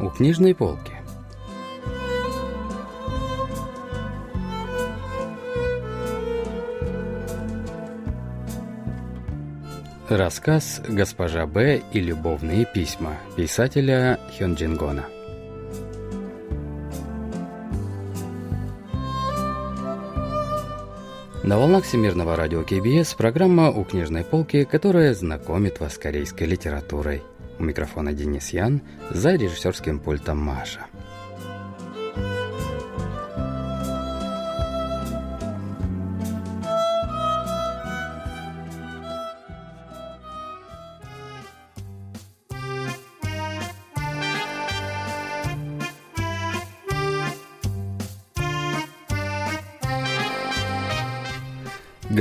У книжной полки. Рассказ «Госпожа Б. и любовные письма» писателя Хён На волнах Всемирного радио КБС программа «У книжной полки», которая знакомит вас с корейской литературой. У микрофона Денис Ян, за режиссерским пультом Маша.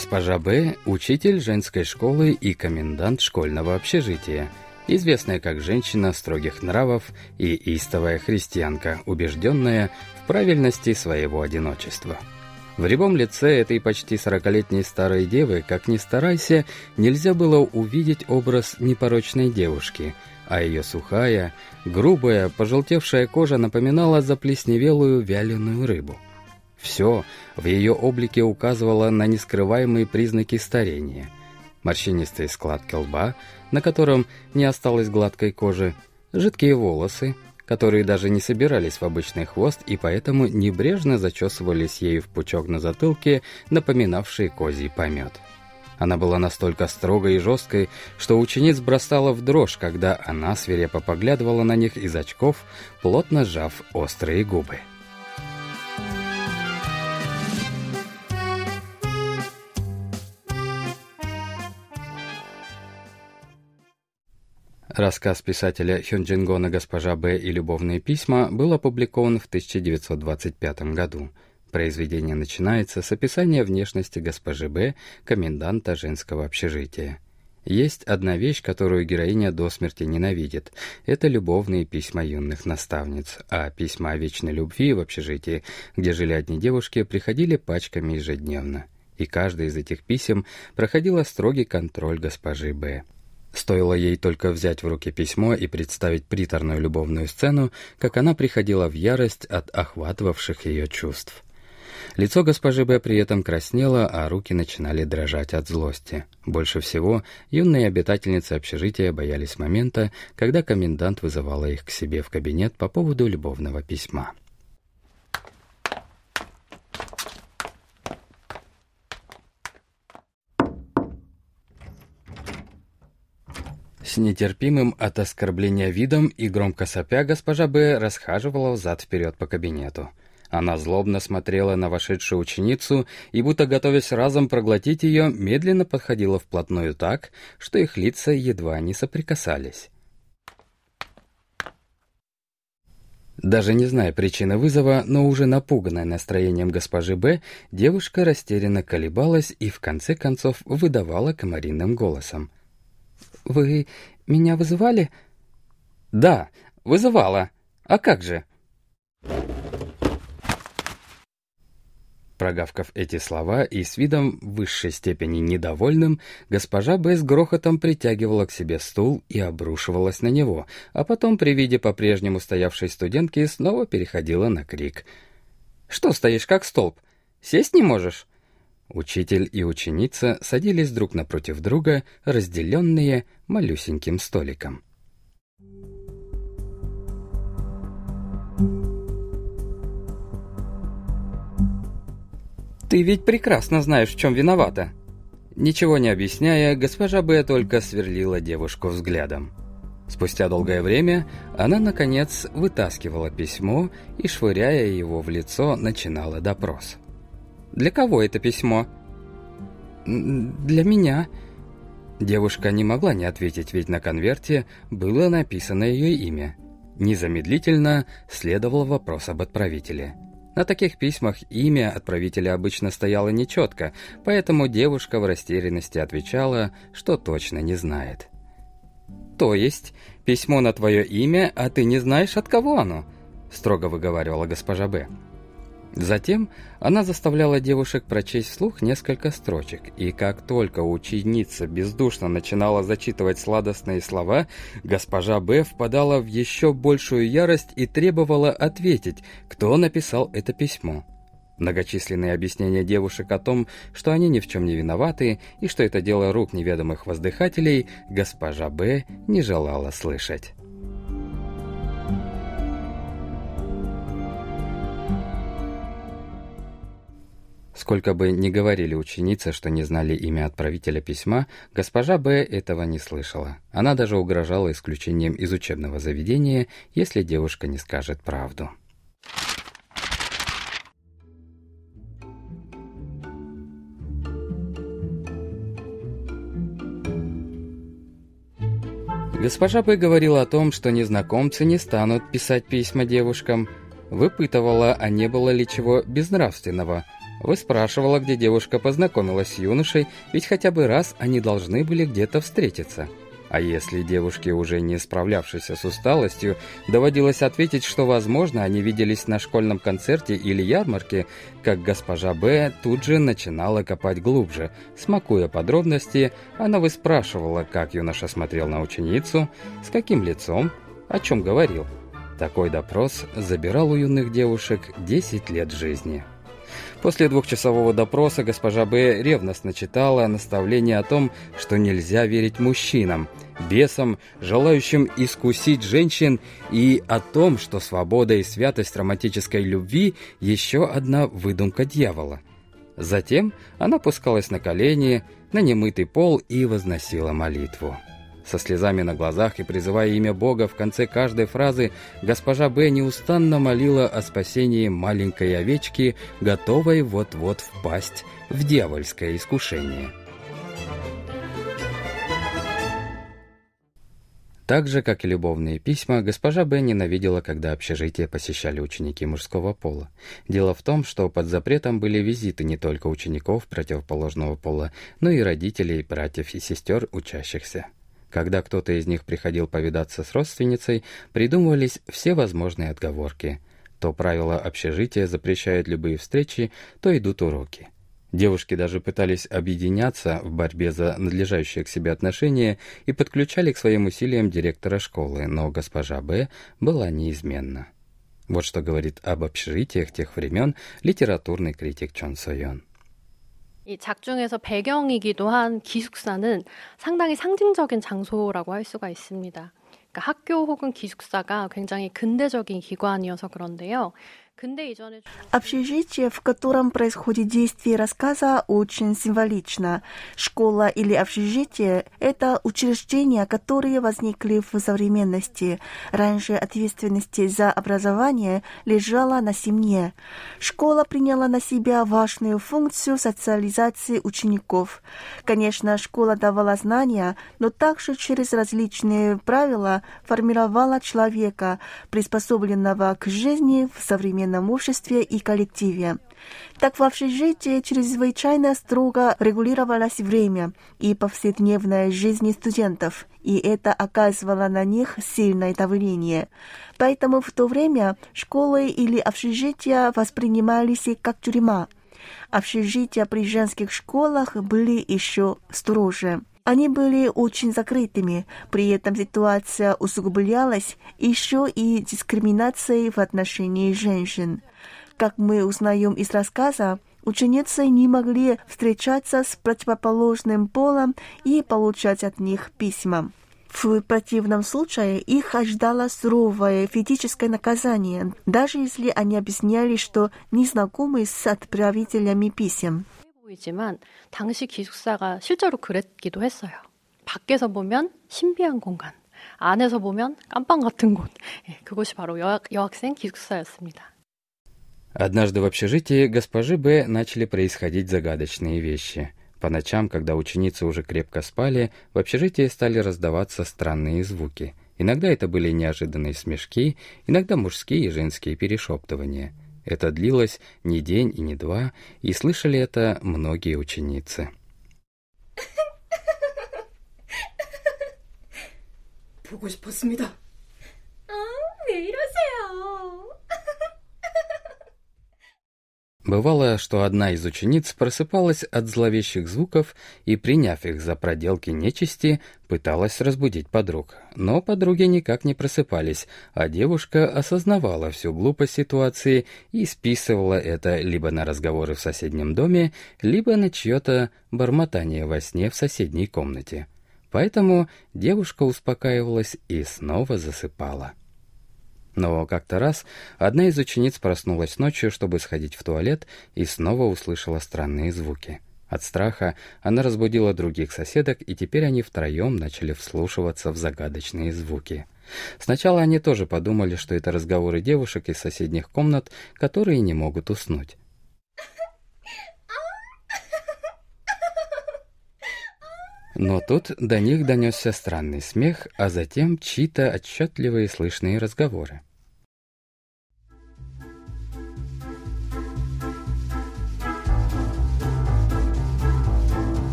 Госпожа Б. – учитель женской школы и комендант школьного общежития, известная как женщина строгих нравов и истовая христианка, убежденная в правильности своего одиночества. В рябом лице этой почти сорокалетней старой девы, как ни старайся, нельзя было увидеть образ непорочной девушки, а ее сухая, грубая, пожелтевшая кожа напоминала заплесневелую вяленую рыбу. Все в ее облике указывало на нескрываемые признаки старения. Морщинистые складки лба, на котором не осталось гладкой кожи, жидкие волосы, которые даже не собирались в обычный хвост и поэтому небрежно зачесывались ею в пучок на затылке, напоминавший козий помет. Она была настолько строгой и жесткой, что учениц бросала в дрожь, когда она свирепо поглядывала на них из очков, плотно сжав острые губы. Рассказ писателя Хёнджингона «Госпожа Б. и любовные письма» был опубликован в 1925 году. Произведение начинается с описания внешности госпожи Б, коменданта женского общежития. Есть одна вещь, которую героиня до смерти ненавидит. Это любовные письма юных наставниц, а письма о вечной любви в общежитии, где жили одни девушки, приходили пачками ежедневно. И каждое из этих писем проходило строгий контроль госпожи Б. Стоило ей только взять в руки письмо и представить приторную любовную сцену, как она приходила в ярость от охватывавших ее чувств. Лицо госпожи Б при этом краснело, а руки начинали дрожать от злости. Больше всего юные обитательницы общежития боялись момента, когда комендант вызывала их к себе в кабинет по поводу любовного письма. С нетерпимым от оскорбления видом и громко сопя госпожа Б. расхаживала взад-вперед по кабинету. Она злобно смотрела на вошедшую ученицу и, будто готовясь разом проглотить ее, медленно подходила вплотную так, что их лица едва не соприкасались. Даже не зная причины вызова, но уже напуганная настроением госпожи Б, девушка растерянно колебалась и в конце концов выдавала комариным голосом. «Вы меня вызывали?» «Да, вызывала. А как же?» Прогавкав эти слова и с видом высшей степени недовольным, госпожа Б. с грохотом притягивала к себе стул и обрушивалась на него, а потом при виде по-прежнему стоявшей студентки снова переходила на крик. «Что стоишь как столб? Сесть не можешь?» Учитель и ученица садились друг напротив друга, разделенные малюсеньким столиком. «Ты ведь прекрасно знаешь, в чем виновата!» Ничего не объясняя, госпожа Б. только сверлила девушку взглядом. Спустя долгое время она, наконец, вытаскивала письмо и, швыряя его в лицо, начинала допрос. Для кого это письмо?» «Для меня». Девушка не могла не ответить, ведь на конверте было написано ее имя. Незамедлительно следовал вопрос об отправителе. На таких письмах имя отправителя обычно стояло нечетко, поэтому девушка в растерянности отвечала, что точно не знает. «То есть, письмо на твое имя, а ты не знаешь, от кого оно?» строго выговаривала госпожа Б. Затем она заставляла девушек прочесть вслух несколько строчек, и как только ученица бездушно начинала зачитывать сладостные слова, госпожа Б. впадала в еще большую ярость и требовала ответить, кто написал это письмо. Многочисленные объяснения девушек о том, что они ни в чем не виноваты и что это дело рук неведомых воздыхателей, госпожа Б. не желала слышать. Сколько бы ни говорили ученицы, что не знали имя отправителя письма, госпожа Б. этого не слышала. Она даже угрожала исключением из учебного заведения, если девушка не скажет правду. Госпожа Б. говорила о том, что незнакомцы не станут писать письма девушкам, выпытывала, а не было ли чего безнравственного – Выспрашивала, где девушка познакомилась с юношей, ведь хотя бы раз они должны были где-то встретиться. А если девушке, уже не справлявшейся с усталостью, доводилось ответить, что, возможно, они виделись на школьном концерте или ярмарке, как госпожа Б. тут же начинала копать глубже. Смакуя подробности, она выспрашивала, как юноша смотрел на ученицу, с каким лицом, о чем говорил. Такой допрос забирал у юных девушек 10 лет жизни. После двухчасового допроса госпожа Б. ревностно читала наставление о том, что нельзя верить мужчинам, бесам, желающим искусить женщин, и о том, что свобода и святость романтической любви – еще одна выдумка дьявола. Затем она пускалась на колени, на немытый пол и возносила молитву. Со слезами на глазах и призывая имя Бога в конце каждой фразы, госпожа Б. неустанно молила о спасении маленькой овечки, готовой вот-вот впасть в дьявольское искушение. Так же, как и любовные письма, госпожа Б. ненавидела, когда общежитие посещали ученики мужского пола. Дело в том, что под запретом были визиты не только учеников противоположного пола, но и родителей, братьев и сестер учащихся. Когда кто-то из них приходил повидаться с родственницей, придумывались все возможные отговорки. То правила общежития запрещают любые встречи, то идут уроки. Девушки даже пытались объединяться в борьбе за надлежащее к себе отношение и подключали к своим усилиям директора школы, но госпожа Б. была неизменна. Вот что говорит об общежитиях тех времен литературный критик Чон Сойон. 이 작중에서 배경이기도 한 기숙사는 상당히 상징적인 장소라고 할 수가 있습니다. 그러니까 학교 혹은 기숙사가 굉장히 근대적인 기관이어서 그런데요. Общежитие, в котором происходит действие рассказа, очень символично. Школа или общежитие – это учреждения, которые возникли в современности. Раньше ответственность за образование лежала на семье. Школа приняла на себя важную функцию социализации учеников. Конечно, школа давала знания, но также через различные правила формировала человека, приспособленного к жизни в современном современном обществе и коллективе. Так в общежитии чрезвычайно строго регулировалось время и повседневная жизнь студентов, и это оказывало на них сильное давление. Поэтому в то время школы или общежития воспринимались как тюрьма. Общежития при женских школах были еще строже. Они были очень закрытыми, при этом ситуация усугублялась еще и дискриминацией в отношении женщин. Как мы узнаем из рассказа, ученицы не могли встречаться с противоположным полом и получать от них письма. В противном случае их ожидало суровое физическое наказание, даже если они объясняли, что не знакомы с отправителями писем. 보이지만 당시 기숙사가 실제로 그랬기도 했어요. 밖에서 보면 신비한 공간, 안에서 보면 깜빵 같은 곳. 예, 그곳이 바로 여학, 여학생 기숙사였습니다. Однажды в общежитии госпожи Б начали происходить загадочные вещи. По ночам, когда ученицы уже крепко спали, в общежитии стали раздаваться странные звуки. Иногда это были неожиданные смешки, иногда мужские и женские перешептывания – это длилось не день и не два, и слышали это многие ученицы. 보고 싶었습니다. Бывало, что одна из учениц просыпалась от зловещих звуков и, приняв их за проделки нечисти, пыталась разбудить подруг. Но подруги никак не просыпались, а девушка осознавала всю глупость ситуации и списывала это либо на разговоры в соседнем доме, либо на чье-то бормотание во сне в соседней комнате. Поэтому девушка успокаивалась и снова засыпала. Но как-то раз одна из учениц проснулась ночью, чтобы сходить в туалет, и снова услышала странные звуки. От страха она разбудила других соседок, и теперь они втроем начали вслушиваться в загадочные звуки. Сначала они тоже подумали, что это разговоры девушек из соседних комнат, которые не могут уснуть. Но тут до них донесся странный смех, а затем чьи-то отчетливые слышные разговоры.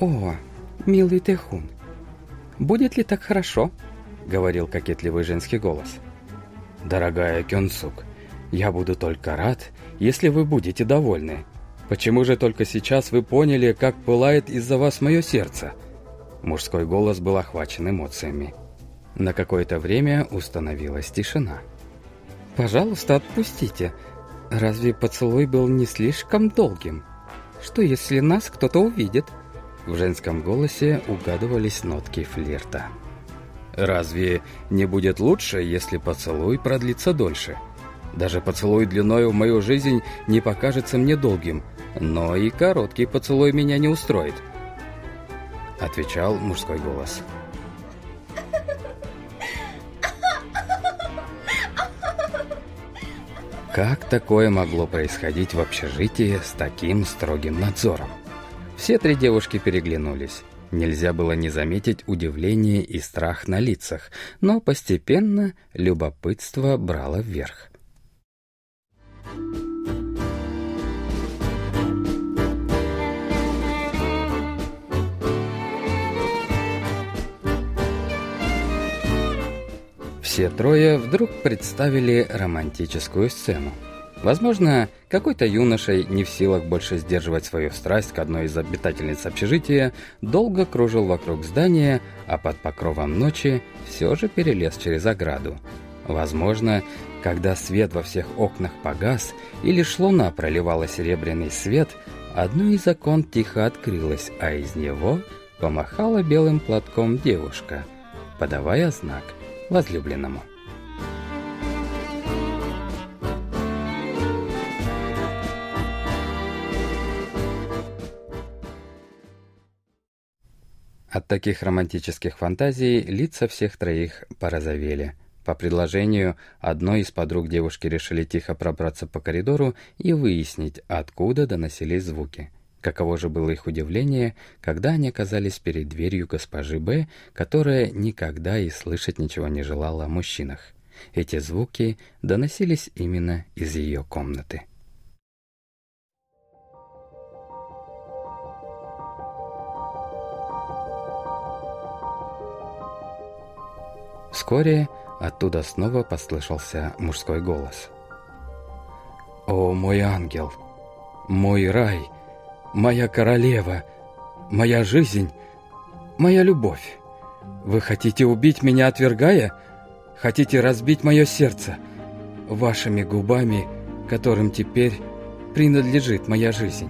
«О, милый Техун, будет ли так хорошо?» — говорил кокетливый женский голос. «Дорогая Кёнсук, я буду только рад, если вы будете довольны», Почему же только сейчас вы поняли, как пылает из-за вас мое сердце?» Мужской голос был охвачен эмоциями. На какое-то время установилась тишина. «Пожалуйста, отпустите. Разве поцелуй был не слишком долгим? Что, если нас кто-то увидит?» В женском голосе угадывались нотки флирта. «Разве не будет лучше, если поцелуй продлится дольше? Даже поцелуй длиной в мою жизнь не покажется мне долгим, но и короткий поцелуй меня не устроит», — отвечал мужской голос. Как такое могло происходить в общежитии с таким строгим надзором? Все три девушки переглянулись. Нельзя было не заметить удивление и страх на лицах, но постепенно любопытство брало вверх. Все трое вдруг представили романтическую сцену. Возможно, какой-то юношей, не в силах больше сдерживать свою страсть к одной из обитательниц общежития, долго кружил вокруг здания, а под покровом ночи все же перелез через ограду. Возможно, когда свет во всех окнах погас и лишь луна проливала серебряный свет, одно из окон тихо открылось, а из него помахала белым платком девушка, подавая знак возлюбленному. От таких романтических фантазий лица всех троих порозовели. По предложению одной из подруг девушки решили тихо пробраться по коридору и выяснить, откуда доносились звуки. Каково же было их удивление, когда они оказались перед дверью госпожи Б, которая никогда и слышать ничего не желала о мужчинах. Эти звуки доносились именно из ее комнаты. Вскоре оттуда снова послышался мужской голос. «О, мой ангел! Мой рай!» Моя королева, моя жизнь, моя любовь. Вы хотите убить меня, отвергая? Хотите разбить мое сердце вашими губами, которым теперь принадлежит моя жизнь?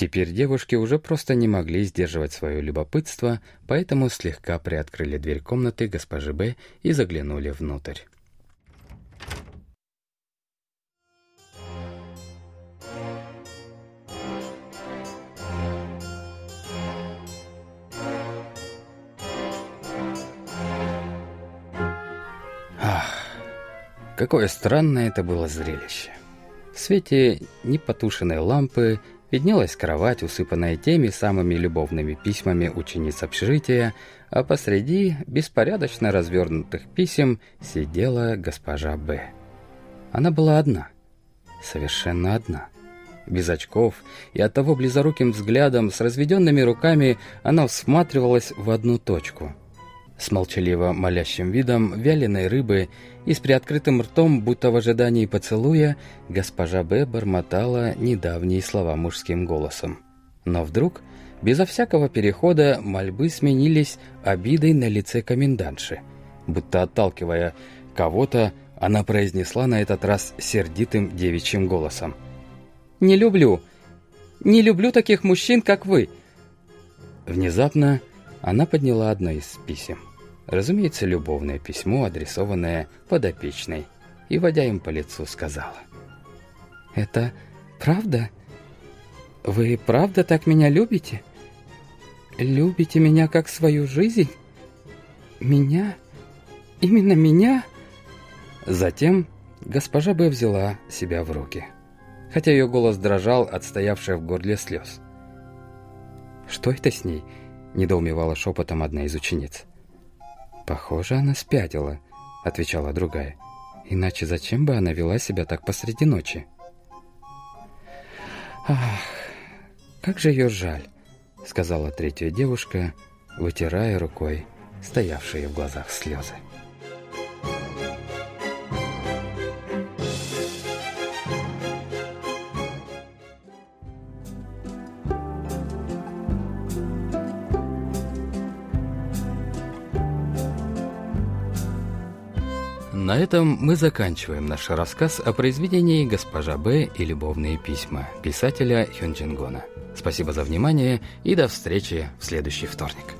Теперь девушки уже просто не могли сдерживать свое любопытство, поэтому слегка приоткрыли дверь комнаты госпожи Б и заглянули внутрь. Какое странное это было зрелище. В свете непотушенной лампы виднелась кровать, усыпанная теми самыми любовными письмами учениц общежития, а посреди беспорядочно развернутых писем сидела госпожа Б. Она была одна, совершенно одна. Без очков и оттого близоруким взглядом с разведенными руками она всматривалась в одну точку. С молчаливо молящим видом вяленой рыбы и с приоткрытым ртом, будто в ожидании поцелуя, госпожа Б. бормотала недавние слова мужским голосом. Но вдруг, безо всякого перехода, мольбы сменились обидой на лице комендантши. Будто отталкивая кого-то, она произнесла на этот раз сердитым девичьим голосом. «Не люблю! Не люблю таких мужчин, как вы!» Внезапно она подняла одно из писем. Разумеется, любовное письмо, адресованное подопечной, и, водя им по лицу, сказала. «Это правда? Вы правда так меня любите? Любите меня как свою жизнь? Меня? Именно меня?» Затем госпожа Б. взяла себя в руки, хотя ее голос дрожал от стоявших в горле слез. «Что это с ней?» — недоумевала шепотом одна из учениц. «Похоже, она спятила», — отвечала другая. «Иначе зачем бы она вела себя так посреди ночи?» «Ах, как же ее жаль», — сказала третья девушка, вытирая рукой стоявшие в глазах слезы. Этом мы заканчиваем наш рассказ о произведении «Госпожа Б. и любовные письма» писателя Хён Джингона. Спасибо за внимание и до встречи в следующий вторник.